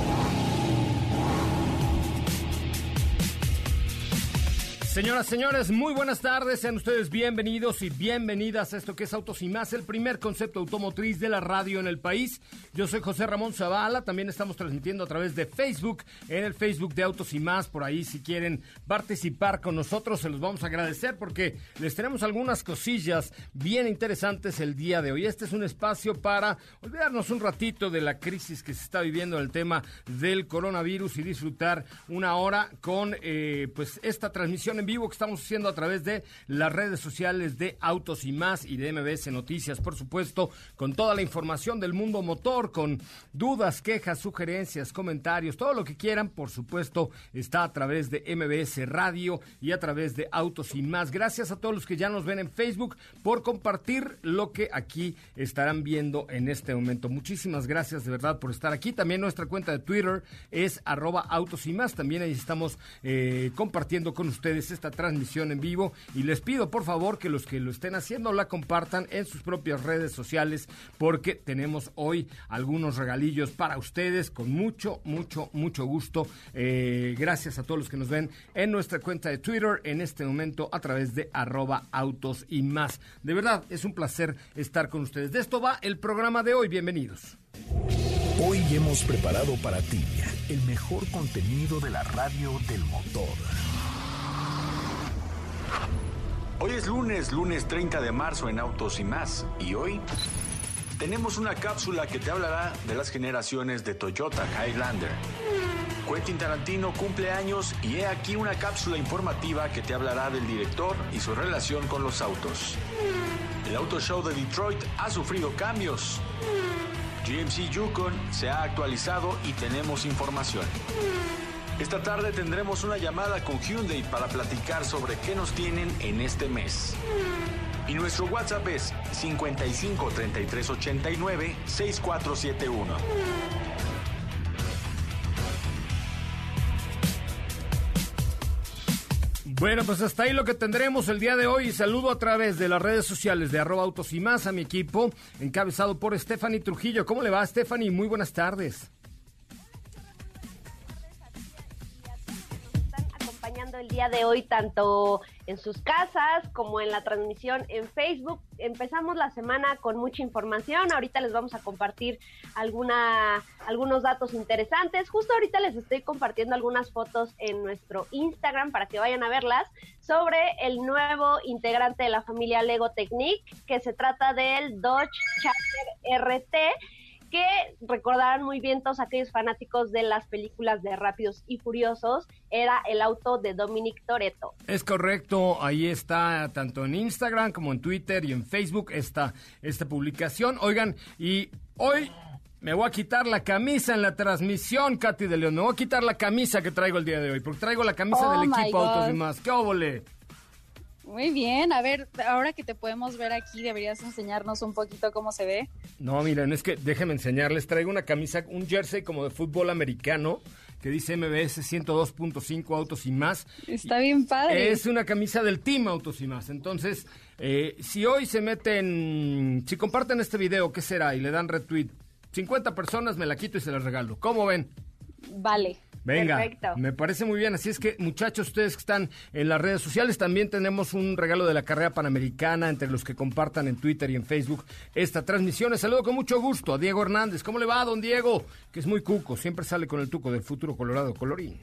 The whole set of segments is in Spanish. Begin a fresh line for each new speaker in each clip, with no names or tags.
Yeah.
Señoras, señores, muy buenas tardes. Sean ustedes bienvenidos y bienvenidas a esto que es Autos y Más, el primer concepto automotriz de la radio en el país. Yo soy José Ramón Zavala. También estamos transmitiendo a través de Facebook, en el Facebook de Autos y Más. Por ahí, si quieren participar con nosotros, se los vamos a agradecer porque les tenemos algunas cosillas bien interesantes el día de hoy. Este es un espacio para olvidarnos un ratito de la crisis que se está viviendo en el tema del coronavirus y disfrutar una hora con eh, pues esta transmisión en vivo que estamos haciendo a través de las redes sociales de Autos y Más y de MBS Noticias, por supuesto, con toda la información del mundo motor, con dudas, quejas, sugerencias, comentarios, todo lo que quieran, por supuesto, está a través de MBS Radio y a través de Autos y Más. Gracias a todos los que ya nos ven en Facebook por compartir lo que aquí estarán viendo en este momento. Muchísimas gracias de verdad por estar aquí. También nuestra cuenta de Twitter es arroba Autos y Más. También ahí estamos eh, compartiendo con ustedes esta transmisión en vivo y les pido por favor que los que lo estén haciendo la compartan en sus propias redes sociales porque tenemos hoy algunos regalillos para ustedes con mucho, mucho, mucho gusto. Eh, gracias a todos los que nos ven en nuestra cuenta de Twitter en este momento a través de arroba autos y más. De verdad, es un placer estar con ustedes. De esto va el programa de hoy. Bienvenidos.
Hoy hemos preparado para ti el mejor contenido de la radio del motor.
Hoy es lunes, lunes 30 de marzo en Autos y más. Y hoy tenemos una cápsula que te hablará de las generaciones de Toyota Highlander. Quentin Tarantino cumple años y he aquí una cápsula informativa que te hablará del director y su relación con los autos. El Auto Show de Detroit ha sufrido cambios. GMC Yukon se ha actualizado y tenemos información. Esta tarde tendremos una llamada con Hyundai para platicar sobre qué nos tienen en este mes. Y nuestro WhatsApp es 55 33 89 6471.
Bueno, pues hasta ahí lo que tendremos el día de hoy. Saludo a través de las redes sociales de arroba autos y más a mi equipo, encabezado por Stephanie Trujillo. ¿Cómo le va, Stephanie? Muy buenas tardes.
El día de hoy tanto en sus casas como en la transmisión en Facebook. Empezamos la semana con mucha información. Ahorita les vamos a compartir algunos datos interesantes. Justo ahorita les estoy compartiendo algunas fotos en nuestro Instagram para que vayan a verlas sobre el nuevo integrante de la familia Lego Technic, que se trata del Dodge Charger RT que recordarán muy bien todos aquellos fanáticos de las películas de Rápidos y Furiosos, era el auto de Dominic Toretto.
Es correcto, ahí está tanto en Instagram como en Twitter y en Facebook esta, esta publicación. Oigan, y hoy me voy a quitar la camisa en la transmisión, Katy de León. Me voy a quitar la camisa que traigo el día de hoy, porque traigo la camisa
Oh
del equipo Autos y
God.
más. ¡Qué óvole!
Muy bien, a ver, ahora que te podemos ver aquí, deberías enseñarnos un poquito cómo se ve.
No, miren, es que déjenme enseñarles. Traigo una camisa, un jersey como de fútbol americano que dice MBS 102.5 Autos y más.
Está bien padre.
Es una camisa del Team Autos y más. Entonces, eh, si hoy se meten, si comparten este video, ¿qué será? Y le dan retweet, 50 personas me la quito y se la regalo. ¿Cómo ven?
Vale.
Venga,
Perfecto.
me parece muy bien. Así es que, muchachos, ustedes que están en las redes sociales, también tenemos un regalo de la carrera panamericana entre los que compartan en Twitter y en Facebook esta transmisión. Les saludo con mucho gusto a Diego Hernández. ¿Cómo le va, don Diego? Que es muy cuco, siempre sale con el tuco del futuro Colorado Colorín.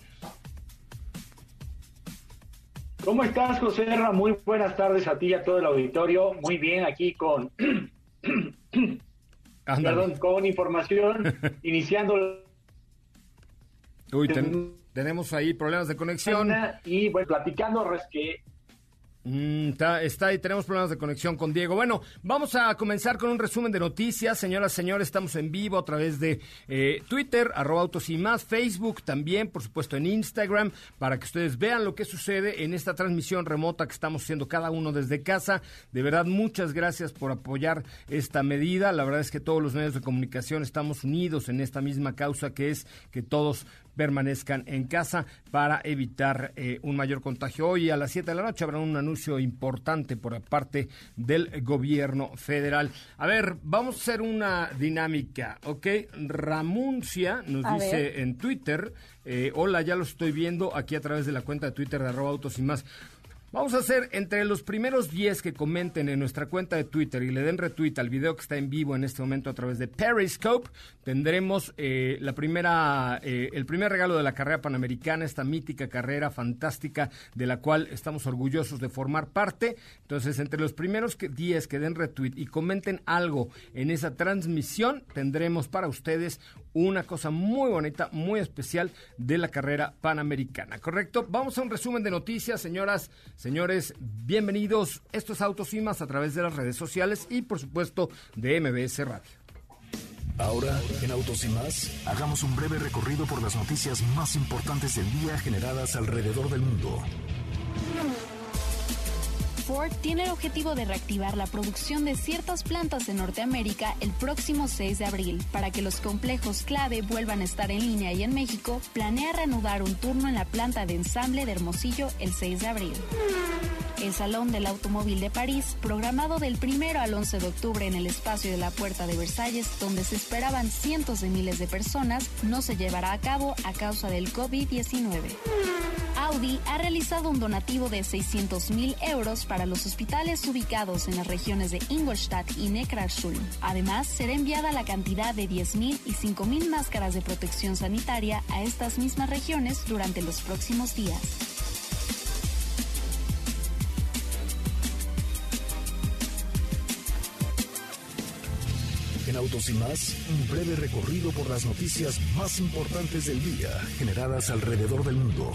¿Cómo estás, José Ra? Muy buenas tardes a ti y a todo el auditorio. Muy bien, aquí con, perdón, con información, iniciando
Uy, ten- tenemos ahí problemas de conexión.
y bueno, platicando res que
Mm, está, está ahí, tenemos problemas de conexión con Diego. Bueno, vamos a comenzar con un resumen de noticias. Señoras, señores, estamos en vivo a través de eh, Twitter, arroba autos y más, Facebook también, por supuesto en Instagram, para que ustedes vean lo que sucede en esta transmisión remota que estamos haciendo cada uno desde casa. De verdad, muchas gracias por apoyar esta medida. La verdad es que todos los medios de comunicación estamos unidos en esta misma causa que es que todos permanezcan en casa para evitar eh, un mayor contagio. Hoy a las 7 de la noche habrá un anuncio importante por parte del gobierno federal. A ver, vamos a hacer una dinámica, ¿ok? Ramuncia nos
A
dice
ver.
en Twitter, eh, hola, ya lo estoy viendo aquí a través de la cuenta de Twitter de arroba autos y más. Vamos a hacer entre los primeros 10 que comenten en nuestra cuenta de Twitter y le den retweet al video que está en vivo en este momento a través de Periscope, tendremos eh, la primera, eh, el primer regalo de la carrera panamericana, esta mítica carrera fantástica de la cual estamos orgullosos de formar parte. Entonces, entre los primeros que- 10 que den retweet y comenten algo en esa transmisión, tendremos para ustedes una cosa muy bonita, muy especial de la carrera panamericana, ¿correcto? Vamos a un resumen de noticias, señoras, señores, bienvenidos. Esto es Autos y Más a través de las redes sociales y, por supuesto, de MBS Radio.
Ahora, en Autos y más, hagamos un breve recorrido por las noticias más importantes del día generadas alrededor del mundo.
Ford tiene el objetivo de reactivar la producción de ciertas plantas en Norteamérica el próximo 6 de abril. Para que los complejos clave vuelvan a estar en línea y en México, planea reanudar un turno en la planta de ensamble de Hermosillo el 6 de abril. El Salón del Automóvil de París, programado del 1 al 11 de octubre en el espacio de la Puerta de Versalles, donde se esperaban cientos de miles de personas, no se llevará a cabo a causa del COVID-19. Audi ha realizado un donativo de 600 mil euros para los hospitales ubicados en las regiones de Ingolstadt y Neckarsulm. Además, será enviada la cantidad de 10 mil y 5 mil máscaras de protección sanitaria a estas mismas regiones durante los próximos días.
Autos y más, un breve recorrido por las noticias más importantes del día generadas alrededor del mundo.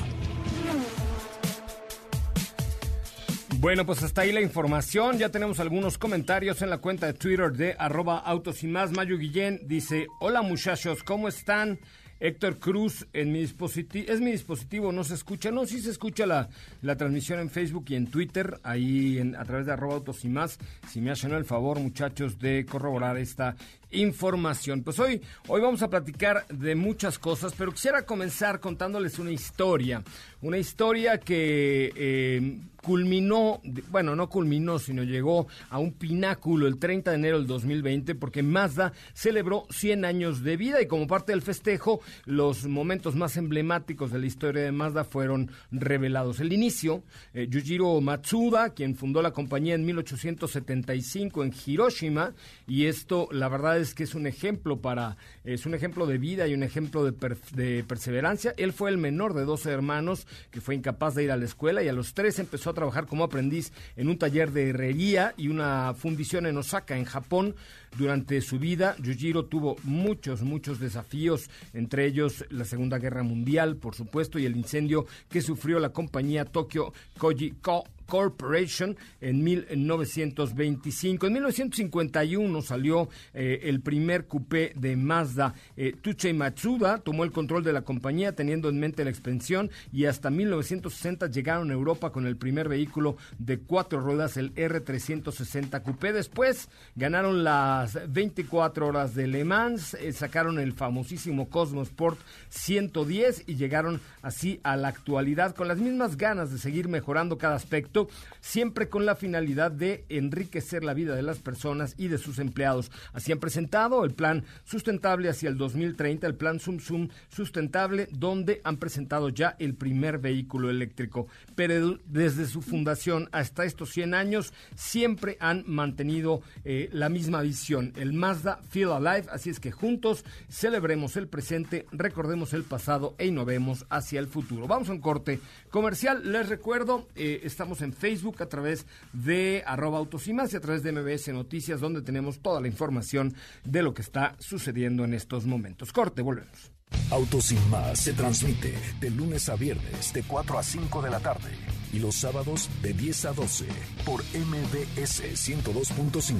Bueno, pues hasta ahí la información. Ya tenemos algunos comentarios en la cuenta de Twitter de arroba autos y más. Mayo Guillén dice, hola muchachos, ¿cómo están? Héctor Cruz, en mi dispositivo, es mi dispositivo, no se escucha, no, sí se escucha la, la transmisión en Facebook y en Twitter, ahí en- a través de arroba autos y más. Si me hacen el favor, muchachos, de corroborar esta información. Pues hoy, hoy vamos a platicar de muchas cosas, pero quisiera comenzar contándoles una historia. Una historia que eh, culminó, bueno, no culminó, sino llegó a un pináculo el 30 de enero del 2020, porque Mazda celebró 100 años de vida y como parte del festejo, los momentos más emblemáticos de la historia de Mazda fueron revelados. El inicio, eh, Yujiro Matsuda, quien fundó la compañía en 1875 en Hiroshima, y esto, la verdad es que es un ejemplo para, es un ejemplo de vida y un ejemplo de, per- de perseverancia. Él fue el menor de 12 hermanos que fue incapaz de ir a la escuela y a los tres empezó a trabajar como aprendiz en un taller de herrería y una fundición en Osaka, en Japón. Durante su vida, Yujiro tuvo muchos, muchos desafíos, entre ellos la Segunda Guerra Mundial, por supuesto, y el incendio que sufrió la compañía Tokyo Koji Co- Corporation en 1925. En 1951 salió eh, el primer coupé de Mazda. Eh, Matsuda tomó el control de la compañía teniendo en mente la expansión y hasta 1960 llegaron a Europa con el primer vehículo de cuatro ruedas, el R360 Coupé. Después ganaron las 24 horas de Le Mans, eh, sacaron el famosísimo Cosmosport 110 y llegaron así a la actualidad con las mismas ganas de seguir mejorando cada aspecto, siempre con la finalidad de enriquecer la vida de las personas y de sus empleados. Así han presentado el plan sustentable hacia el 2030, el plan Sum Sum sustentable, donde han presentado ya el primer vehículo eléctrico. Pero desde su fundación hasta estos 100 años siempre han mantenido eh, la misma visión, el Mazda Feel Alive. Así es que juntos celebremos el presente, recordemos el pasado e innovemos hacia el futuro. Vamos a un corte comercial. Les recuerdo, eh, estamos en Facebook a través de arroba autos y más y a través de MBS Noticias, donde tenemos toda la información de lo que está sucediendo en estos momentos. Corte, volvemos.
Autos sin más se transmite de lunes a viernes de 4 a 5 de la tarde y los sábados de 10 a 12 por MBS 102.5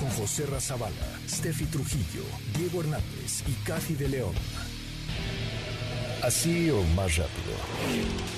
con José Razabala, Steffi Trujillo, Diego Hernández y Cathy de León. Así o más rápido.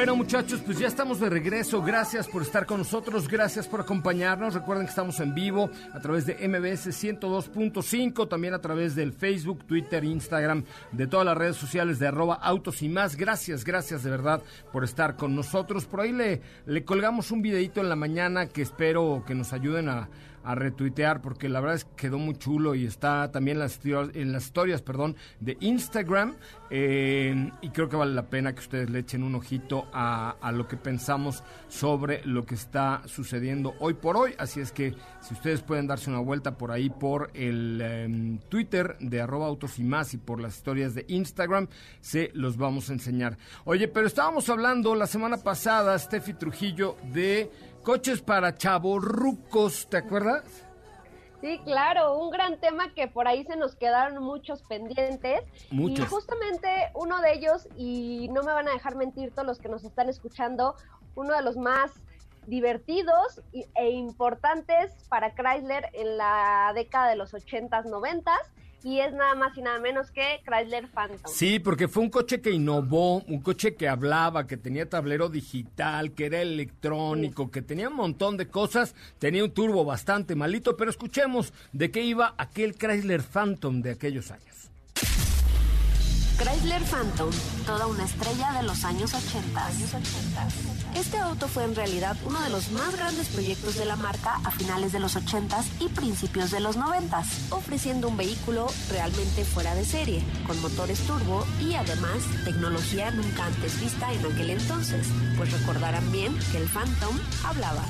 Bueno muchachos, pues ya estamos de regreso. Gracias por estar con nosotros, gracias por acompañarnos. Recuerden que estamos en vivo a través de MBS 102.5, también a través del Facebook, Twitter, Instagram, de todas las redes sociales de arroba autos y más. Gracias, gracias de verdad por estar con nosotros. Por ahí le, le colgamos un videito en la mañana que espero que nos ayuden a a retuitear porque la verdad es que quedó muy chulo y está también en las, en las historias perdón, de Instagram eh, y creo que vale la pena que ustedes le echen un ojito a, a lo que pensamos sobre lo que está sucediendo hoy por hoy. Así es que si ustedes pueden darse una vuelta por ahí por el em, Twitter de arroba autos y más y por las historias de Instagram, se los vamos a enseñar. Oye, pero estábamos hablando la semana pasada, Steffi Trujillo, de coches para chavorrucos, ¿te acuerdas?
Sí, claro, un gran tema que por ahí se nos quedaron muchos pendientes.
Muchos.
Y justamente uno de ellos, y no me van a dejar mentir todos los que nos están escuchando, uno de los más divertidos e importantes para Chrysler en la década de los 80s, 90s, y es nada más y nada menos que Chrysler Phantom.
Sí, porque fue un coche que innovó, un coche que hablaba, que tenía tablero digital, que era electrónico, que tenía un montón de cosas, tenía un turbo bastante malito, pero escuchemos de qué iba aquel Chrysler Phantom de aquellos años.
Chrysler Phantom, toda una estrella de los años 80. Este auto fue en realidad uno de los más grandes proyectos de la marca a finales de los 80s y principios de los 90s, ofreciendo un vehículo realmente fuera de serie, con motores turbo y además tecnología nunca antes vista en aquel entonces, pues recordarán bien que el Phantom hablaba.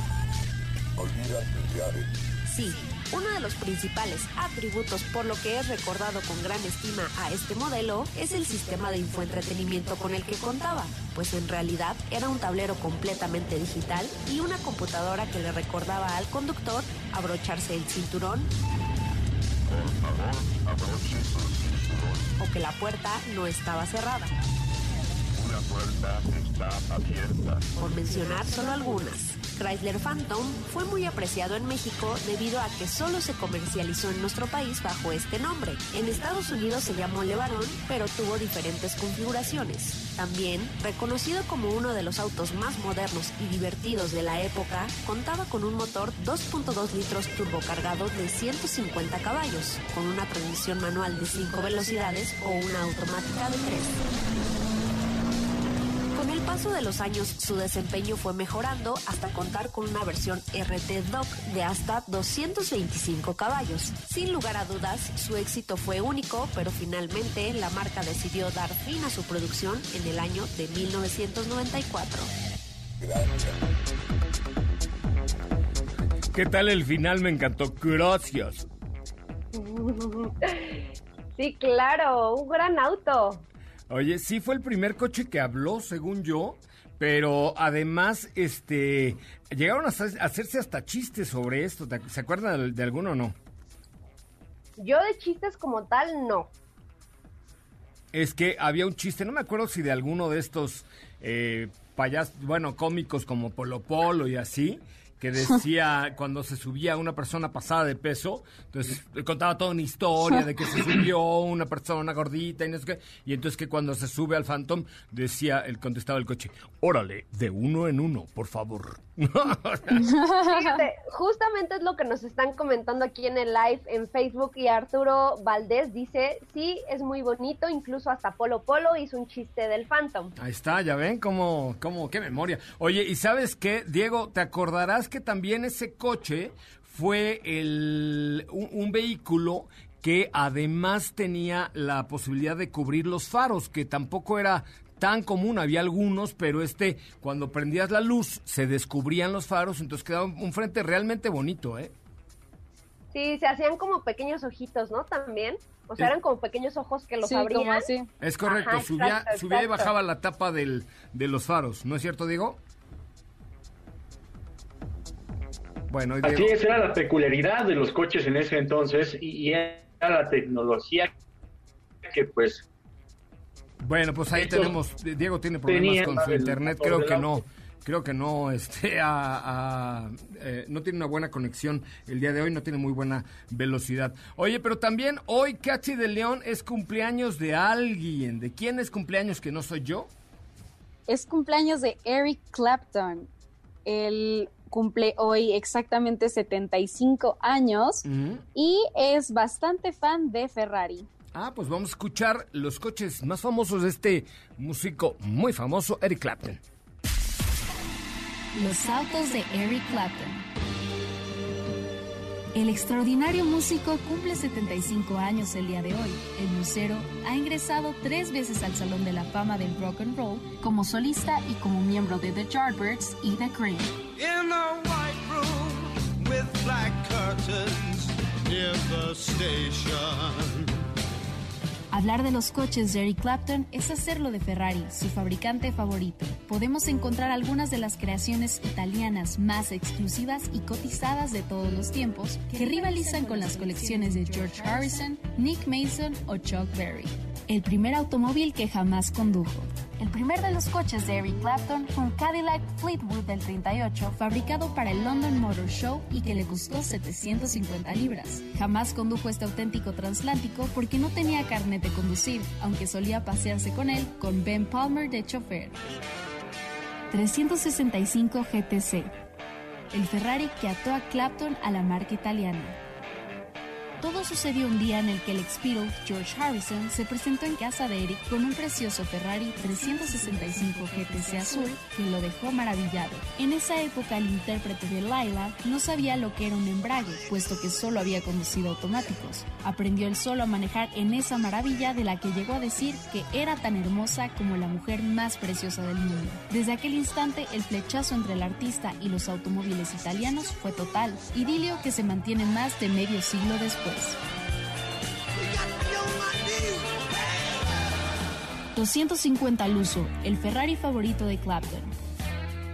Sí, uno de los principales atributos por lo que es recordado con gran estima a este modelo es el sistema de infoentretenimiento con el que contaba, pues en realidad era un tablero completamente digital y una computadora que le recordaba al conductor abrocharse el cinturón o que la puerta no estaba cerrada.
Una puerta está abierta.
Por mencionar solo algunas. Chrysler Phantom fue muy apreciado en México debido a que solo se comercializó en nuestro país bajo este nombre. En Estados Unidos se llamó LeBaron, pero tuvo diferentes configuraciones. También, reconocido como uno de los autos más modernos y divertidos de la época, contaba con un motor 2.2 litros turbocargado de 150 caballos, con una transmisión manual de 5 velocidades o una automática de 3. Con el paso de los años, su desempeño fue mejorando hasta contar con una versión RT Dock de hasta 225 caballos. Sin lugar a dudas, su éxito fue único, pero finalmente la marca decidió dar fin a su producción en el año de 1994.
¿Qué tal el final? Me encantó. Gracias.
Sí, claro, un gran auto.
Oye, sí fue el primer coche que habló, según yo, pero además, este, llegaron a hacer- a hacerse hasta chistes sobre esto. ¿Te- ¿Se acuerdan de, de alguno o no?
Yo de chistes como tal, no.
Es que había un chiste, no me acuerdo si de alguno de estos eh, payasos, bueno, cómicos como Polo Polo y así, que decía cuando se subía una persona pasada de peso, entonces le contaba toda una historia de que se subió una persona gordita y no sé qué, y entonces que cuando se sube al Phantom decía, el contestaba el coche, órale, de uno en uno, por favor.
Fíjate, justamente es lo que nos están comentando aquí en el live en Facebook y Arturo Valdés dice, sí, es muy bonito, incluso hasta Polo Polo hizo un chiste del Phantom.
Ahí está, ya ven cómo, cómo, qué memoria. Oye, ¿y sabes qué, Diego? ¿Te acordarás que también ese coche fue el, un, un vehículo que además tenía la posibilidad de cubrir los faros, que tampoco era tan común, había algunos, pero este, cuando prendías la luz, se descubrían los faros, entonces quedaba un frente realmente bonito, ¿eh?
Sí, se hacían como pequeños ojitos, ¿no? También. O sea,
Es-
eran como pequeños ojos que los
Sí,
abrían.
como así.
Es correcto,
Ajá,
subía,
exacto,
subía y bajaba la tapa del, de los faros, ¿no es cierto, Diego? Bueno, y
Así es, era la peculiaridad de los coches en ese entonces y, y era la tecnología que pues
Bueno, pues ahí tenemos. Diego tiene problemas con su
el
internet. Creo que no. Creo que no, este, a- a- eh, no tiene una buena conexión el día de hoy, no tiene muy buena velocidad. Oye, pero también hoy Cachi de León es cumpleaños de alguien. ¿De quién es cumpleaños que no soy yo?
Es cumpleaños de Eric Clapton. Él cumple hoy exactamente 75 años y es bastante fan de Ferrari.
Ah, pues vamos a escuchar los coches más famosos de este músico muy famoso, Eric Clapton.
Los autos de Eric Clapton. El extraordinario músico cumple 75 años el día de hoy. El lucero ha ingresado tres veces al Salón de la Fama del Rock and Roll como solista y como miembro de The Yardbirds y The Cream.
In a white room with black curtains near the station.
Hablar de los coches de Eric Clapton es hacerlo de Ferrari, su fabricante favorito. Podemos encontrar algunas de las creaciones italianas más exclusivas y cotizadas de todos los tiempos que rivalizan con las colecciones de George Harrison, Nick Mason o Chuck Berry. El primer automóvil que jamás condujo. El primer de los coches de Eric Clapton fue un Cadillac Fleetwood del 38, fabricado para el London Motor Show y que le costó 750 libras. Jamás condujo este auténtico transatlántico porque no tenía carnet de conducir, aunque solía pasearse con él con Ben Palmer de chofer. 365 GTC, el Ferrari que ató a Clapton a la marca italiana. Todo sucedió un día en el que el ex George Harrison, se presentó en casa de Eric con un precioso Ferrari 365 GTC azul que lo dejó maravillado. En esa época el intérprete de Laila no sabía lo que era un embrague, puesto que solo había conducido automáticos. Aprendió él solo a manejar en esa maravilla de la que llegó a decir que era tan hermosa como la mujer más preciosa del mundo. Desde aquel instante el flechazo entre el artista y los automóviles italianos fue total, idilio que se mantiene más de medio siglo después. 250 al uso, el Ferrari favorito de Clapton.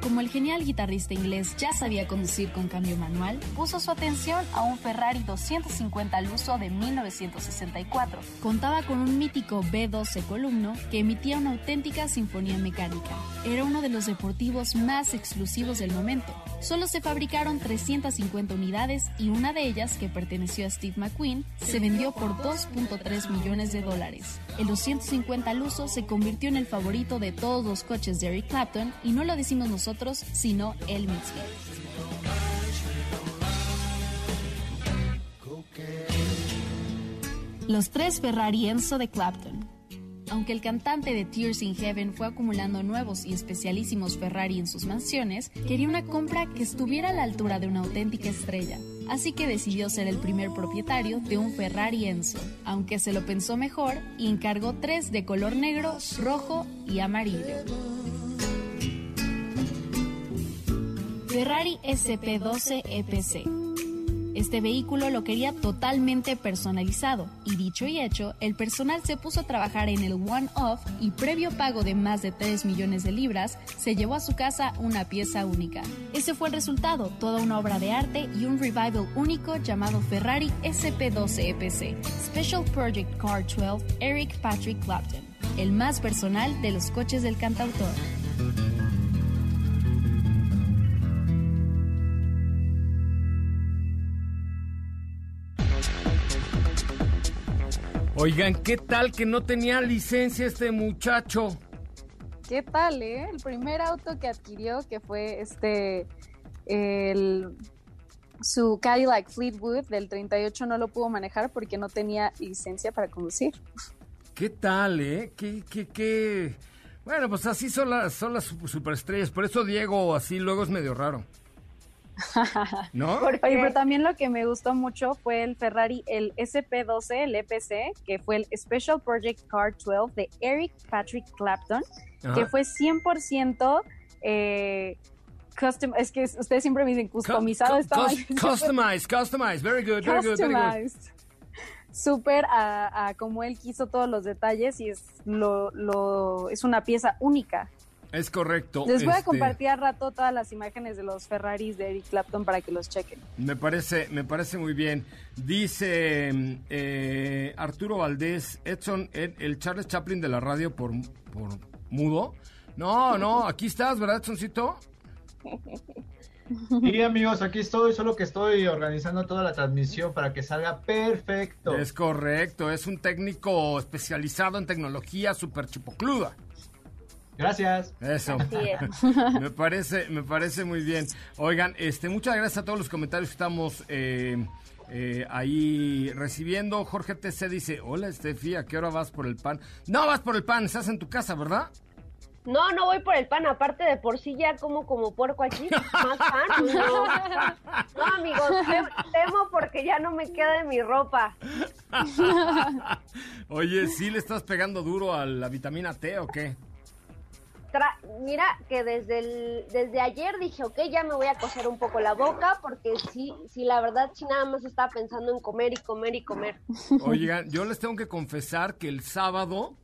Como el genial guitarrista inglés ya sabía conducir con cambio manual, puso su atención a un Ferrari 250 al uso de 1964. Contaba con un mítico B12 columno que emitía una auténtica sinfonía mecánica. Era uno de los deportivos más exclusivos del momento. Solo se fabricaron 350 unidades y una de ellas, que perteneció a Steve McQueen, se vendió por 2.3 millones de dólares. El 250 al uso se convirtió en el favorito de todos los coches de Eric Clapton y no lo decimos nosotros, sino él mismo. Los tres Ferrari Enzo de Clapton. Aunque el cantante de Tears in Heaven fue acumulando nuevos y especialísimos Ferrari en sus mansiones, quería una compra que estuviera a la altura de una auténtica estrella. Así que decidió ser el primer propietario de un Ferrari Enzo, aunque se lo pensó mejor y encargó tres de color negro, rojo y amarillo. Ferrari SP12 EPC. Este vehículo lo quería totalmente personalizado y dicho y hecho, el personal se puso a trabajar en el one-off y previo pago de más de 3 millones de libras, se llevó a su casa una pieza única. Ese fue el resultado, toda una obra de arte y un revival único llamado Ferrari SP12 EPC, Special Project Car 12 Eric Patrick Clapton, el más personal de los coches del cantautor.
Oigan, ¿qué tal que no tenía licencia este muchacho?
¿Qué tal, eh? El primer auto que adquirió, que fue este, el, su Cadillac Fleetwood del 38, no lo pudo manejar porque no tenía licencia para conducir.
¿Qué tal, eh? ¿Qué, qué, qué? Bueno, pues así son las, son las su- superestrellas. Por eso Diego así luego es medio raro. ¿No?
Oye, pero también lo que me gustó mucho fue el Ferrari, el SP12, el EPC, que fue el Special Project Car 12 de Eric Patrick Clapton,
Ajá.
que fue 100% eh, custom, es que ustedes siempre me dicen customizado.
Cu-
estaba-
cus- Customize, customize. Very good, very good, very good.
Customized. Súper a, a como él quiso todos los detalles y es, lo, lo, es una pieza única.
Es correcto.
Les voy a
este,
compartir al rato todas las imágenes de los Ferraris de Eric Clapton para que los chequen.
Me parece, me parece muy bien. Dice eh, Arturo Valdés, Edson, Ed- el Charles Chaplin de la radio por, por mudo. No, no, aquí estás, ¿verdad, Edsoncito?
Y amigos, aquí estoy, solo que estoy organizando toda la transmisión para que salga perfecto.
Es correcto, es un técnico especializado en tecnología super chipocluda.
Gracias.
Eso. Me parece, me parece muy bien. Oigan, este, muchas gracias a todos los comentarios que estamos eh, eh, ahí recibiendo. Jorge TC dice, hola Estefi, ¿a qué hora vas por el pan? No vas por el pan, estás en tu casa, ¿verdad?
No, no voy por el pan, aparte de por sí ya como como puerco aquí, más pan, no. No, amigos, tem- temo porque ya no me queda de mi ropa.
Oye, ¿sí le estás pegando duro a la vitamina T o qué?
Mira que desde el, desde ayer dije, ok, ya me voy a coser un poco la boca porque sí, sí, la verdad sí nada más estaba pensando en comer y comer y comer.
Oigan, yo les tengo que confesar que el sábado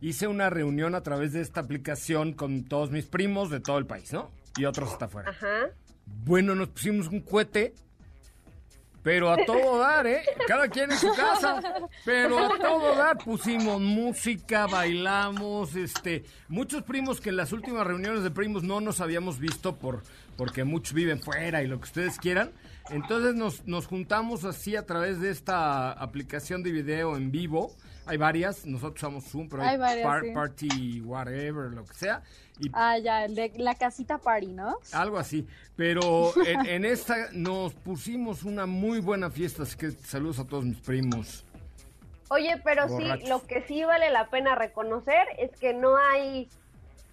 hice una reunión a través de esta aplicación con todos mis primos de todo el país, ¿no? Y otros hasta afuera.
Ajá.
Bueno, nos pusimos un cohete, pero a todo dar, ¿eh? Cada quien en su casa, pero a todo dar. Pusimos música, bailamos, este... Muchos primos que en las últimas reuniones de primos no nos habíamos visto por porque muchos viven fuera y lo que ustedes quieran. Entonces nos, nos juntamos así a través de esta aplicación de video en vivo. Hay varias, nosotros usamos Zoom, pero hay,
Hay varias,
par-
sí.
Party, whatever, lo que sea. Y
Ah, ya, el de la casita party, ¿no?
algo así. Pero en, en esta nos pusimos una muy buena fiesta, así que saludos a todos mis primos.
Oye, pero
Borrachos.
sí, lo que sí vale la pena reconocer es que no hay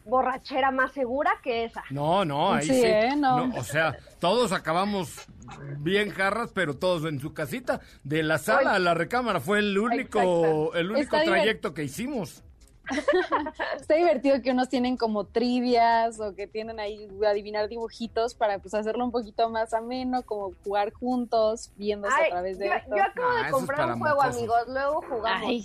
borrachera más segura que esa.
No, no, ahí sí.
Sí, ¿eh? No.
o sea, todos acabamos bien jarras, pero todos en su casita. De la sala a la recámara fue el único, el único trayecto que hicimos.
Está divertido que unos tienen como trivias o que tienen ahí adivinar dibujitos para pues hacerlo un poquito más ameno, como jugar juntos, viéndose
Ay,
a través de
yo,
esto.
yo acabo
Ah,
de
es
comprar un juego, amigos. Luego jugamos.
Ay.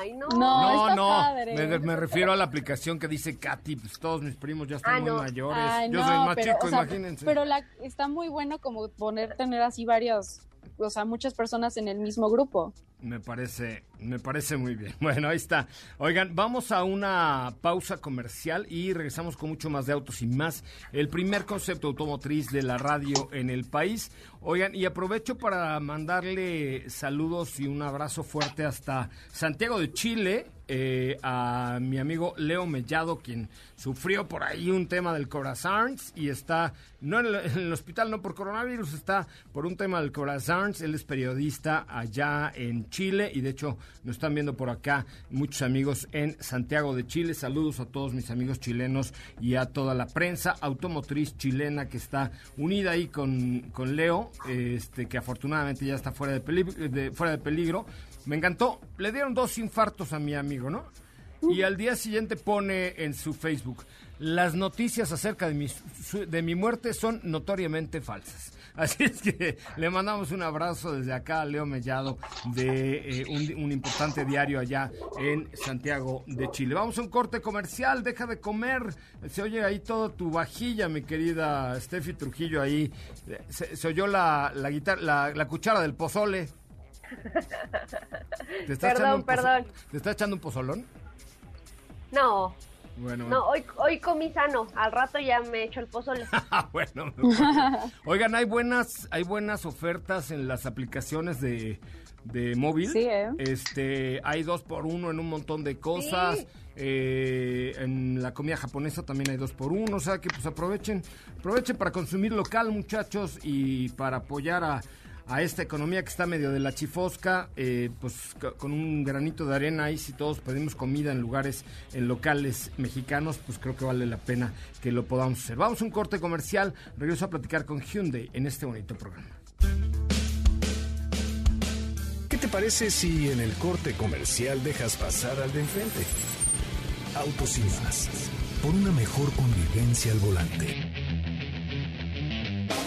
Ay, no.
No,
No,
está
no,
padre.
me, me refiero a la aplicación que dice Katy, pues todos mis primos ya están
Ah,
muy
no.
mayores.
Ay,
Yo
no,
soy más
pero,
chico,
o sea,
imagínense.
Pero la, está muy bueno como poner, tener así varios, o sea, muchas personas en el mismo grupo.
Me parece, me parece muy bien. Bueno, ahí está. Oigan, vamos a una pausa comercial y regresamos con mucho más de autos y más. El primer concepto automotriz de la radio en el país. Oigan, y aprovecho para mandarle saludos y un abrazo fuerte hasta Santiago de Chile. eh, a mi amigo Leo Mellado, quien sufrió por ahí un tema del corazón y está, no en el, en el hospital, no por coronavirus, está por un tema del corazón. Él es periodista allá en Chile y de hecho nos están viendo por acá muchos amigos en Santiago de Chile. Saludos a todos mis amigos chilenos y a toda la prensa automotriz chilena que está unida ahí con, con Leo, este que afortunadamente ya está fuera de, peli- de- fuera de peligro. Me encantó. Le dieron dos infartos a mi amigo, ¿no? Y al día siguiente pone en su Facebook, las noticias acerca de mi, su- de mi muerte son notoriamente falsas. Así es que le mandamos un abrazo desde acá a Leo Mellado de eh, un, un importante diario allá en Santiago de Chile. Vamos a un corte comercial, deja de comer. Se oye ahí toda tu vajilla, mi querida Steffi Trujillo ahí. Se, se oyó la, la, guitarra, la, la cuchara del pozole. ¿Te echando
Perdón,
un
perdón.
¿Te está echando un pozolón?
No,
Bueno,
no, hoy, hoy comí sano. Al rato ya me echo el pozole.
Ah, bueno. Oigan, hay buenas, hay buenas ofertas en las aplicaciones de, de móvil.
Sí, ¿eh?
Este, hay dos por uno en un montón de cosas.
Sí.
Eh, en la comida japonesa también hay dos por uno. O sea que pues aprovechen, aprovechen para consumir local, muchachos, y para apoyar a, a esta economía que está medio de la chifosca, eh, pues co- con un granito de arena ahí, si todos pedimos comida en lugares, en locales mexicanos, pues creo que vale la pena que lo podamos hacer. Vamos a un corte comercial, regreso a platicar con Hyundai en este bonito programa.
¿Qué te parece si en el corte comercial dejas pasar al de enfrente? Autos y más. Por una mejor convivencia al volante.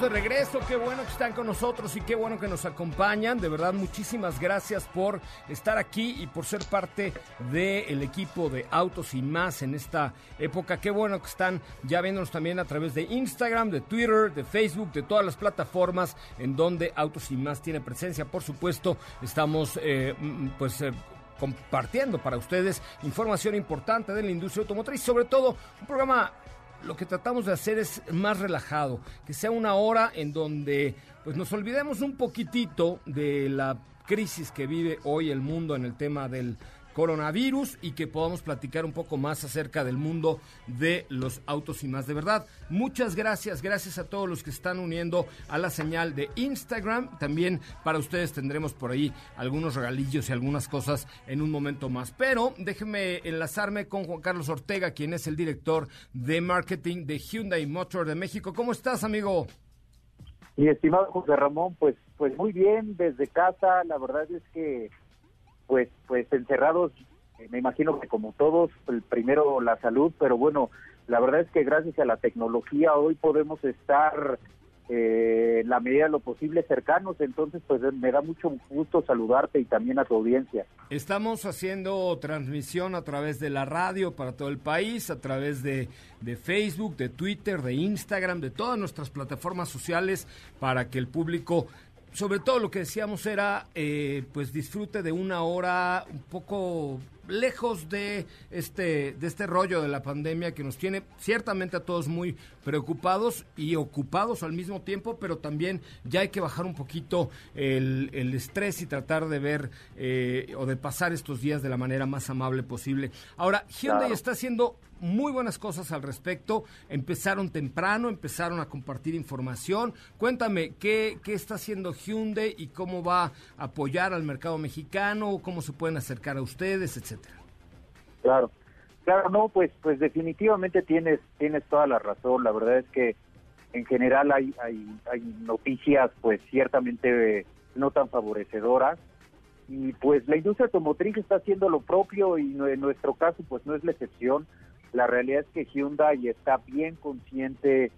De regreso, qué bueno que están con nosotros y qué bueno que nos acompañan, de verdad muchísimas gracias por estar aquí y por ser parte del equipo de Autos y más en esta época, qué bueno que están ya viéndonos también a través de Instagram, de Twitter, de Facebook, de todas las plataformas en donde Autos y más tiene presencia, por supuesto estamos eh, mm, pues... eh, compartiendo para ustedes información importante de la industria automotriz, sobre todo un programa lo que tratamos de hacer es más relajado, que sea una hora en donde pues nos olvidemos un poquitito de la crisis que vive hoy el mundo en el tema del coronavirus y que podamos platicar un poco más acerca del mundo de los autos y más. De verdad, muchas gracias, gracias a todos los que están uniendo a la señal de Instagram. También para ustedes tendremos por ahí algunos regalillos y algunas cosas en un momento más. Pero déjenme enlazarme con Juan Carlos Ortega, quien es el director de marketing de Hyundai Motor de México. ¿Cómo estás, amigo?
Mi estimado José Ramón, pues, pues muy bien desde casa. La verdad es que, pues, pues encerrados, eh, me imagino que como todos, el primero la salud, pero bueno, la verdad es que gracias a la tecnología hoy podemos estar eh, la medida de lo posible cercanos. Entonces, pues me da mucho gusto saludarte y también a tu audiencia.
Estamos haciendo transmisión a través de la radio para todo el país, a través de, de Facebook, de Twitter, de Instagram, de todas nuestras plataformas sociales para que el público sobre todo lo que decíamos era, eh, pues disfrute de una hora un poco lejos de este, de este rollo de la pandemia que nos tiene ciertamente a todos muy preocupados y ocupados al mismo tiempo, pero también ya hay que bajar un poquito el, el estrés y tratar de ver eh, o de pasar estos días de la manera más amable posible. Ahora, Hyundai
Claro.
está haciendo muy buenas cosas al respecto. Empezaron temprano, empezaron a compartir información. Cuéntame, ¿qué, qué está haciendo Hyundai y cómo va a apoyar al mercado mexicano? ¿Cómo se pueden acercar a ustedes, etcétera?
Claro, claro, no, pues, pues definitivamente tienes, tienes toda la razón. La verdad es que en general hay, hay, hay noticias, pues ciertamente eh, no tan favorecedoras. Y pues la industria automotriz está haciendo lo propio y en nuestro caso, pues no es la excepción. La realidad es que Hyundai está bien consciente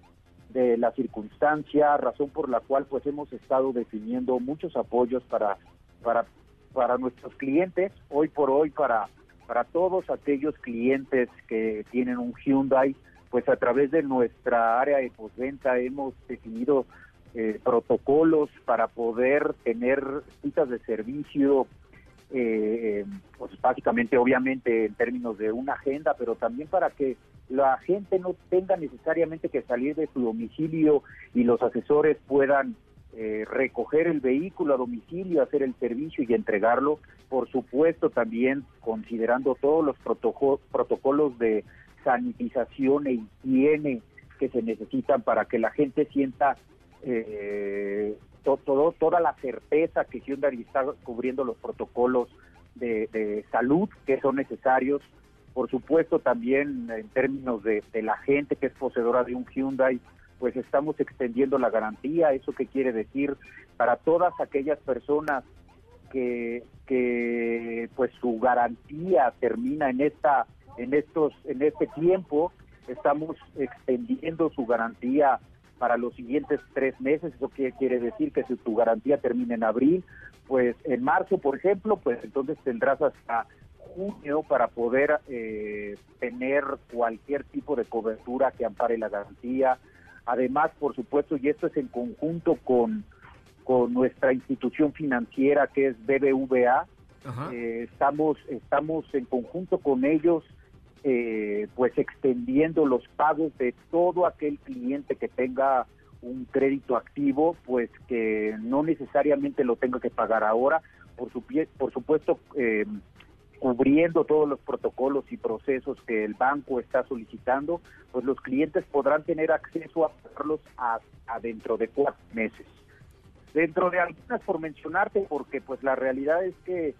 de la circunstancia, razón por la cual pues hemos estado definiendo muchos apoyos para para para nuestros clientes, hoy por hoy para para todos aquellos clientes que tienen un Hyundai, pues a través de nuestra área de postventa hemos definido eh, protocolos para poder tener citas de servicio, eh, pues básicamente, obviamente, en términos de una agenda, pero también para que la gente no tenga necesariamente que salir de su domicilio y los asesores puedan eh, recoger el vehículo a domicilio, hacer el servicio y entregarlo. Por supuesto, también considerando todos los protoco- protocolos de sanitización e higiene que se necesitan para que la gente sienta eh, toda la certeza que Hyundai está cubriendo los protocolos de, de salud que son necesarios. Por supuesto, también en términos de, de la gente que es poseedora de un Hyundai, pues estamos extendiendo la garantía. ¿Eso qué quiere decir? Para todas aquellas personas que, que pues su garantía termina en esta en estos en este tiempo estamos extendiendo su garantía para los siguientes tres meses eso quiere decir que si tu garantía termina en abril pues en marzo por ejemplo pues entonces tendrás hasta junio para poder eh, tener cualquier tipo de cobertura que ampare la garantía además por supuesto y esto es en conjunto con con nuestra institución financiera que es BBVA. Eh, estamos, estamos en conjunto con ellos, eh, pues extendiendo los pagos de todo aquel cliente que tenga un crédito activo, pues que no necesariamente lo tenga que pagar ahora, por, su, por supuesto, eh, cubriendo todos los protocolos y procesos que el banco está solicitando, pues los clientes podrán tener acceso a pagarlos a, dentro de cuatro meses dentro de algunas por mencionarte, porque pues la realidad es que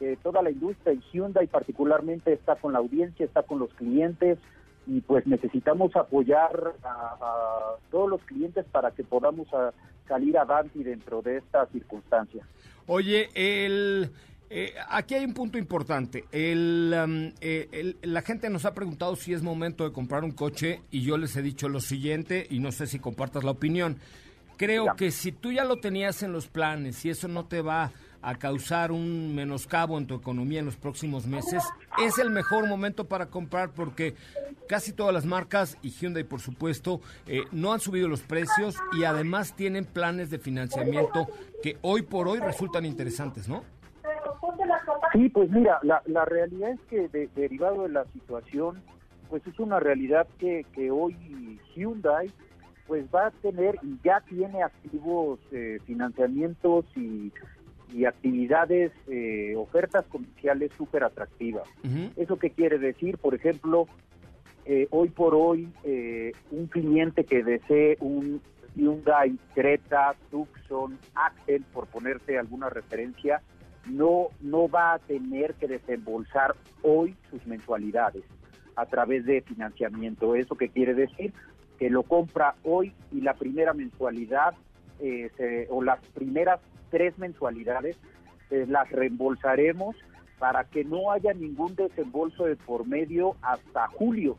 eh, toda la industria y Hyundai particularmente está con la audiencia, está con los clientes y pues necesitamos apoyar a, todos los clientes para que podamos a, salir adelante dentro de esta circunstancia.
Oye, el... Eh, aquí hay un punto importante. El, um, eh, el, la gente nos ha preguntado si es momento de comprar un coche y yo les he dicho lo siguiente y no sé si compartas la opinión. Creo que si tú ya lo tenías en los planes y eso no te va a causar un menoscabo en tu economía en los próximos meses, es el mejor momento para comprar porque casi todas las marcas y Hyundai por supuesto eh, no han subido los precios y además tienen planes de financiamiento que hoy por hoy resultan interesantes, ¿no?
Sí, pues mira, la, la realidad es que de, derivado de la situación, pues es una realidad que, que hoy Hyundai pues va a tener y ya tiene activos eh, financiamientos y y actividades, eh, ofertas comerciales súper atractivas. ¿Eso qué quiere decir? Por ejemplo, eh, hoy por hoy, eh, un cliente que desee un Hyundai Creta, Tucson, Axel, por ponerte alguna referencia, no, no va a tener que desembolsar hoy sus mensualidades a través de financiamiento. ¿Eso qué quiere decir? Que lo compra hoy y la primera mensualidad eh, se- o las primeras tres mensualidades eh, las reembolsaremos para que no haya ningún desembolso de por medio hasta julio.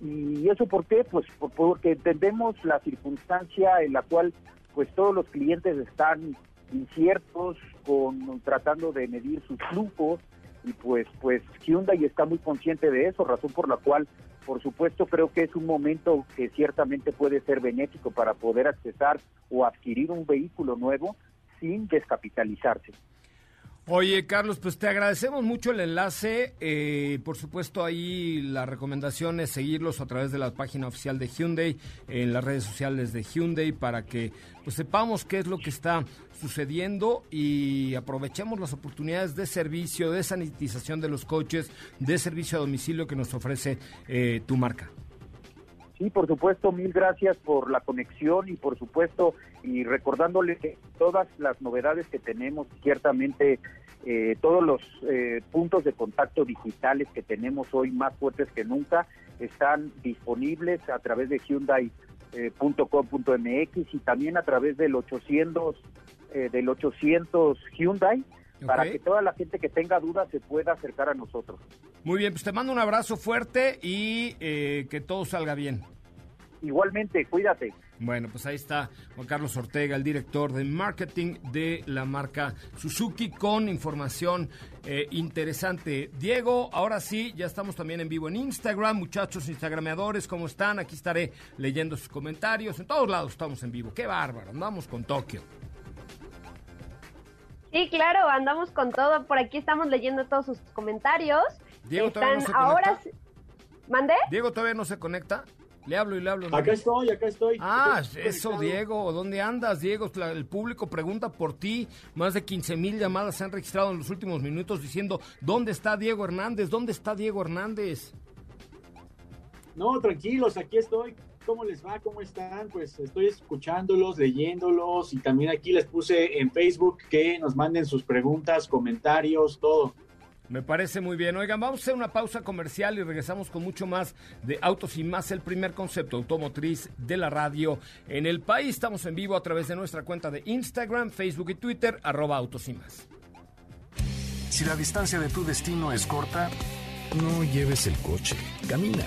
¿Y eso por qué? Pues por- porque entendemos la circunstancia en la cual pues todos los clientes están inciertos, con tratando de medir sus flujos y pues pues Hyundai está muy consciente de eso, razón por la cual por supuesto creo que es un momento que ciertamente puede ser benéfico para poder accesar o adquirir un vehículo nuevo sin descapitalizarse.
Oye, Carlos, pues te agradecemos mucho el enlace. Eh, por supuesto, ahí la recomendación es seguirlos a través de la página oficial de Hyundai, en las redes sociales de Hyundai, para que pues sepamos qué es lo que está sucediendo y aprovechemos las oportunidades de servicio, de sanitización de los coches, de servicio a domicilio que nos ofrece eh, tu marca.
Sí, por supuesto, mil gracias por la conexión y por supuesto, y recordándole que todas las novedades que tenemos, ciertamente eh, todos los eh, puntos de contacto digitales que tenemos hoy más fuertes que nunca, están disponibles a través de Hyundai.com.mx y también a través del 800 eh, del 800 Hyundai para que toda la gente que tenga dudas se pueda acercar a nosotros.
Muy bien, pues te mando un abrazo fuerte y eh, que todo salga bien.
Igualmente, cuídate.
Bueno, pues ahí está Juan Carlos Ortega, el director de marketing de la marca Suzuki, con información eh, interesante. Diego, ahora sí, ya estamos también en vivo en Instagram. Muchachos instagrameadores, ¿cómo están? Aquí estaré leyendo sus comentarios. En todos lados estamos en vivo. ¡Qué bárbaro! Andamos con Tokio.
Sí, claro, andamos con todo. Por aquí estamos leyendo todos sus comentarios.
Diego, ¿todavía no se
ahora
conecta?
sí- ¿Mandé?
Diego todavía no se conecta. Le hablo y le hablo.
Acá estoy, acá estoy.
Ah,
Estoy
eso,
conectado.
Diego. ¿Dónde andas, Diego? La- el público pregunta por ti. Más de 15 mil llamadas se han registrado en los últimos minutos diciendo, ¿dónde está Diego Hernández? ¿Dónde está Diego Hernández?
No, tranquilos, aquí estoy. ¿Cómo les va? ¿Cómo están? Pues estoy escuchándolos, leyéndolos y también aquí les puse en Facebook que nos manden sus preguntas, comentarios, todo.
Me parece muy bien. Oigan, vamos a hacer una pausa comercial y regresamos con mucho más de Autos y Más, el primer concepto automotriz de la radio en el país. Estamos en vivo a través de nuestra cuenta de Instagram, Facebook y Twitter, arroba Autos y Más.
Si la distancia de tu destino es corta, no lleves el coche, camina.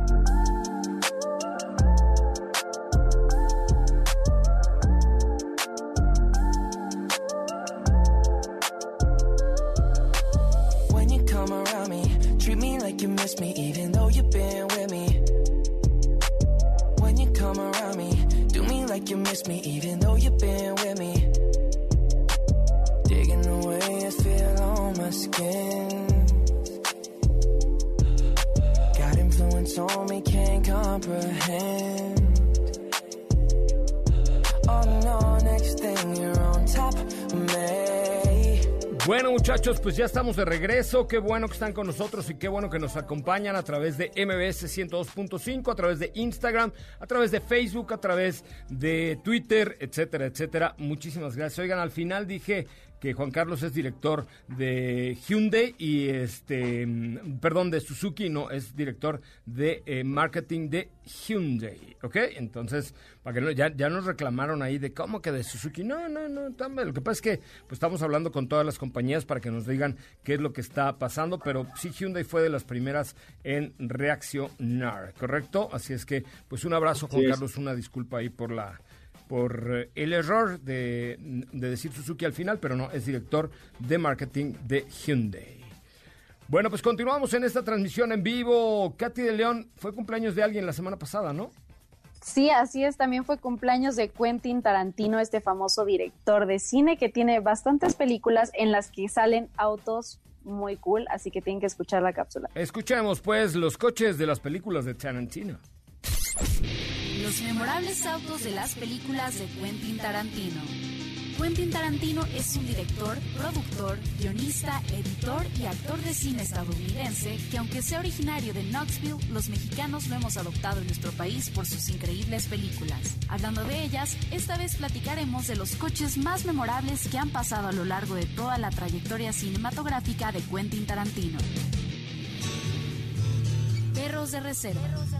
Bueno muchachos, pues ya estamos de regreso. Qué bueno que están con nosotros y qué bueno que nos acompañan a través de MBS 102.5, a través de Instagram, a través de Facebook, a través de Twitter, etcétera, etcétera. Muchísimas gracias. Oigan, al final dije que Juan Carlos es director de Hyundai y este, mm, perdón, de Suzuki, no, es director de eh, marketing de Hyundai, ¿ok? Entonces, para que no, ya, ya nos reclamaron ahí de cómo que de Suzuki. No, no, no, también. Lo que pasa es que pues, estamos hablando con todas las compañías para que nos digan qué es lo que está pasando, pero sí Hyundai fue de las primeras en reaccionar, ¿correcto? Así es que, pues un abrazo, Juan. Carlos, una disculpa ahí por la por eh, el error de, de decir Suzuki al final, pero no, es director de marketing de Hyundai. Bueno, pues continuamos en esta transmisión en vivo. Katy de León, fue cumpleaños de alguien la semana pasada, ¿no?
Sí, así es. También fue cumpleaños de Quentin Tarantino, este famoso director de cine que tiene bastantes películas en las que salen autos muy cool, así que tienen que escuchar la cápsula.
Escuchemos pues los coches de las películas de Tarantino.
Los memorables autos de las películas de Quentin Tarantino. Quentin Tarantino es un director, productor, guionista, editor y actor de cine estadounidense que aunque sea originario de Knoxville, los mexicanos lo hemos adoptado en nuestro país por sus increíbles películas. Hablando de ellas, esta vez platicaremos de los coches más memorables que han pasado a lo largo de toda la trayectoria cinematográfica de Quentin Tarantino. Perros de reserva.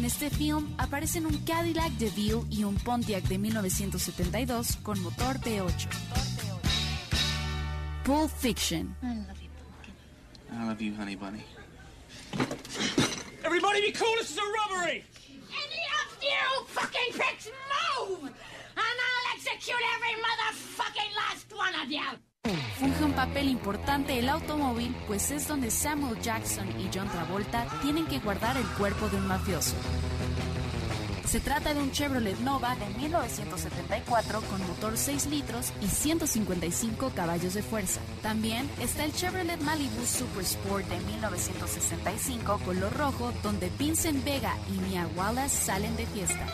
En este film aparecen un Cadillac DeVille y un Pontiac de 1972 con motor V8. Pulp Fiction.
I love you, honey bunny.
Everybody be cool, this is a robbery! Any of you fucking pricks move! And I'll execute every motherfucking last one of you!
Funge un papel importante el automóvil, pues es donde Samuel Jackson y John Travolta tienen que guardar el cuerpo de un mafioso. Se trata de un Chevrolet Nova de 1974 con motor 6 litros y 155 caballos de fuerza. También está el Chevrolet Malibu Super Sport de 1965 color rojo donde Vincent Vega y Mia Wallace salen de fiesta.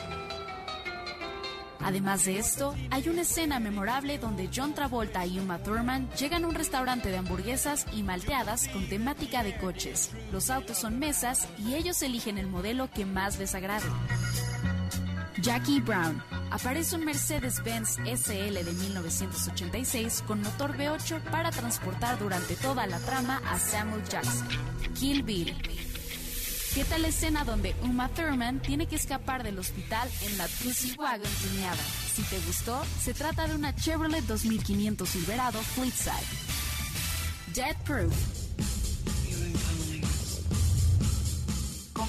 Además de esto, hay una escena memorable donde John Travolta y Uma Thurman llegan a un restaurante de hamburguesas y malteadas con temática de coches. Los autos son mesas y ellos eligen el modelo que más les agrade. Jackie Brown. Aparece un Mercedes-Benz SL de 1986 con motor V8 para transportar durante toda la trama a Samuel Jackson. Kill Bill. ¿Qué tal la escena donde Uma Thurman tiene que escapar del hospital en la Pussy Wagon tuneada? Si te gustó, se trata de una Chevrolet 2500 Silverado Fleetside. Jet Proof.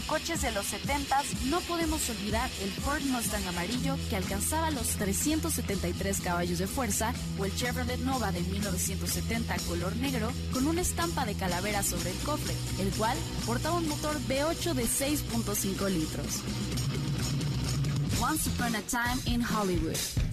Coches de los 70s no podemos olvidar el Ford Mustang amarillo que alcanzaba los 373 caballos de fuerza o el Chevrolet Nova de 1970 color negro con una estampa de calavera sobre el cofre, el cual portaba un motor V8 de 6.5 litros. Once Upon a Time in Hollywood.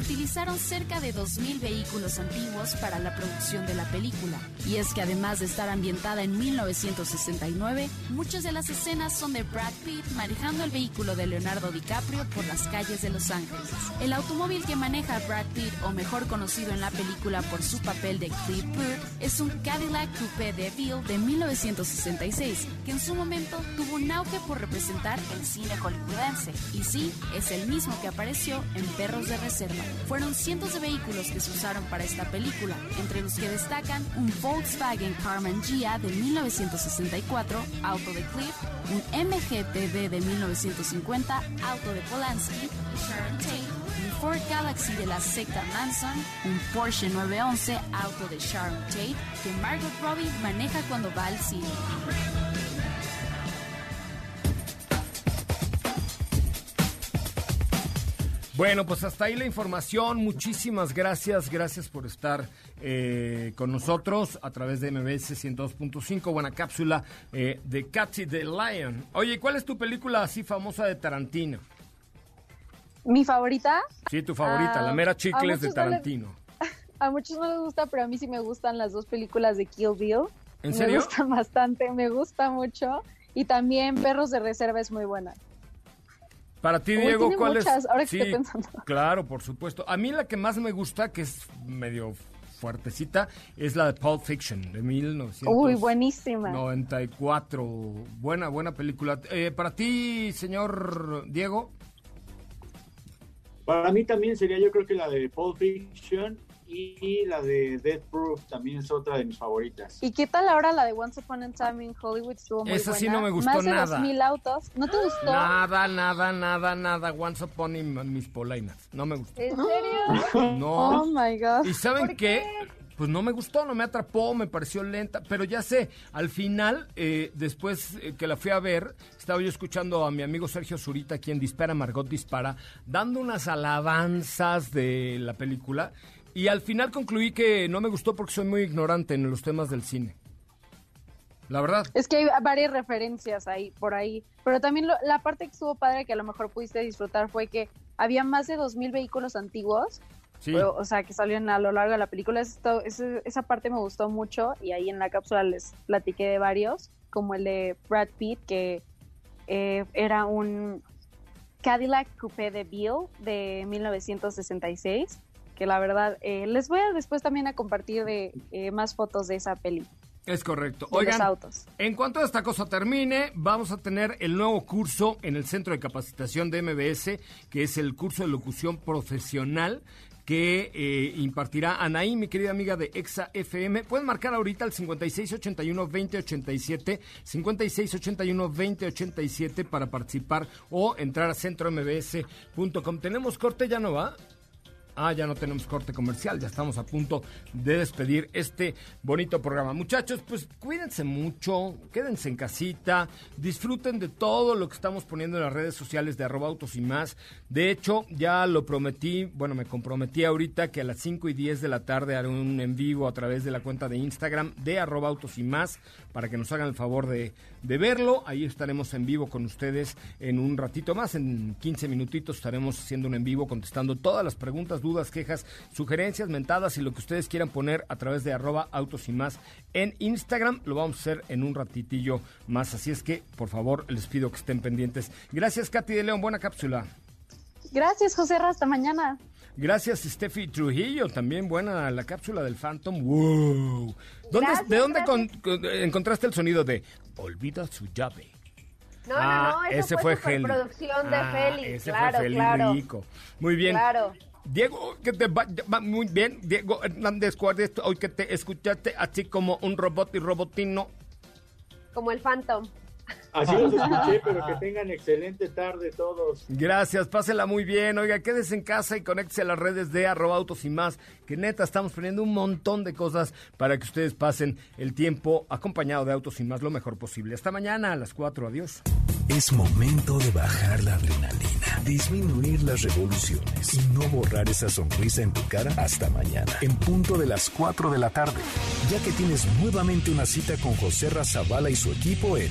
Utilizaron cerca de 2.000 vehículos antiguos para la producción de la película. Y es que además de estar ambientada en 1969, muchas de las escenas son de Brad Pitt manejando el vehículo de Leonardo DiCaprio por las calles de Los Ángeles. El automóvil que maneja Brad Pitt, o mejor conocido en la película por su papel de Cliff Booth, es un Cadillac Coupé DeVille de 1966, que en su momento tuvo un auge por representar el cine hollywoodense. Y sí, es el mismo que apareció en Perros de Reserva. Fueron cientos de vehículos que se usaron para esta película, entre los que destacan un Volkswagen Carman Gia de 1964, auto de Cliff, un MGTV de 1950, auto de Polanski, Sharon Tate, un Ford Galaxy de la secta Manson, un Porsche 911, auto de Sharon Tate, que Margot Robbie maneja cuando va al cine.
Bueno, pues hasta ahí la información. Muchísimas gracias. Gracias por estar eh, con nosotros a través de MBS 102.5. Buena cápsula eh, de Cathy the Lion. Oye, ¿cuál es tu película así famosa de Tarantino?
¿Mi favorita?
Sí, tu favorita,
Ah,
la mera
a
chicles de
muchos no les-
Tarantino.
A muchos no les gusta, pero a mí sí me gustan las dos películas de Kill Bill.
¿En
Me
serio?
gustan bastante, me gusta mucho. Y también Perros de Reserva es muy buena.
Para ti,
Uy,
Diego, ¿cuál
muchas,
es?
ahora que estoy pensando.
Claro, por supuesto. A mí la que más me gusta, que es medio fuertecita, es la de Pulp Fiction, de 1994.
Uy, buenísima.
Buena, buena película. Eh, para ti, señor Diego.
Para mí también sería yo creo que la de Pulp Fiction y la de Death Proof también es otra de mis favoritas.
¿Y qué tal ahora la de Once Upon a Time in Hollywood? Estuvo muy
Esa sí
buena.
no me gustó
Más de
nada.
2000 autos. ¿No te gustó?
Nada, nada, nada, nada. Once Upon in mis polainas. No me gustó.
¿En serio?
No.
Oh my God.
¿Y saben
¿Por
qué? Pues no me gustó, no me atrapó, me pareció lenta, pero ya sé, al final, eh, después eh, que la fui a ver, estaba yo escuchando a mi amigo Sergio Zurita, quien dispara, Margot dispara, dando unas alabanzas de la película, y al final concluí que no me gustó porque soy muy ignorante en los temas del cine. la verdad.
Es que hay varias referencias ahí, por ahí. Pero también lo- la parte que estuvo padre que a lo mejor pudiste disfrutar fue que había más de 2.000 vehículos antiguos.
Sí.
O, o sea, que salieron a lo largo de la película. Esto, ese- esa parte me gustó mucho y ahí en la cápsula les platiqué de varios, como el de Brad Pitt, que eh, era un Cadillac Coupé de Bill de 1966, que la verdad eh, les voy a después también a compartir de, eh, más fotos de esa peli.
Es correcto.
De los
Oigan,
autos.
en cuanto a esta cosa termine, vamos a tener el nuevo curso en el Centro de Capacitación de MBS, que es el curso de locución profesional que eh, impartirá Anaí, mi querida amiga de Exa FM. Pueden marcar ahorita al 5681-2087, 5681-2087 para participar o entrar a centrombs.com. ¿Tenemos corte? ¿Ya no va? Ah, ya no tenemos corte comercial, ya estamos a punto de despedir este bonito programa. Muchachos, pues cuídense mucho, quédense en casita, disfruten de todo lo que estamos poniendo en las redes sociales de arroba autos y más. De hecho, ya lo prometí, bueno, me comprometí ahorita que a las 5 y 10 de la tarde haré un en vivo a través de la cuenta de Instagram de arroba autos y más para que nos hagan el favor de, de verlo. Ahí estaremos en vivo con ustedes en un ratito más, en 15 minutitos estaremos haciendo un en vivo contestando todas las preguntas, dudas, quejas, sugerencias, mentadas y lo que ustedes quieran poner a través de arroba autos y más en Instagram. Lo vamos a hacer en un ratitillo más, así es que por favor les pido que estén pendientes. Gracias Katy de León, buena cápsula.
Gracias, José, hasta mañana.
Gracias Steffi Trujillo, también buena la cápsula del Phantom. ¡Wow! ¿Dónde,
Gracias,
¿De dónde
gracias.
con- con- encontraste el sonido de Olvida su llave?
No,
Ah,
no, no, eso
ese
fue,
fue Heli.
producción de
Ah,
Feli.
ese
claro,
fue Feli
claro.
Rico. Muy bien.
Claro.
Diego, que te va, va muy bien. Diego Hernández Guardia, hoy que te escuchaste así como un robot y robotino.
Como el Phantom.
Así los escuché, pero que tengan excelente tarde todos.
Gracias, pásela muy bien. Oiga, quédese en casa y conéctese a las redes de arroba autos y más, que neta estamos poniendo un montón de cosas para que ustedes pasen el tiempo acompañado de autos y más lo mejor posible. Hasta mañana a las 4. Adiós.
Es momento de bajar la adrenalina, disminuir las revoluciones y no borrar esa sonrisa en tu cara hasta mañana, en punto de las 4 de la tarde, ya que tienes nuevamente una cita con José Razabala y su equipo en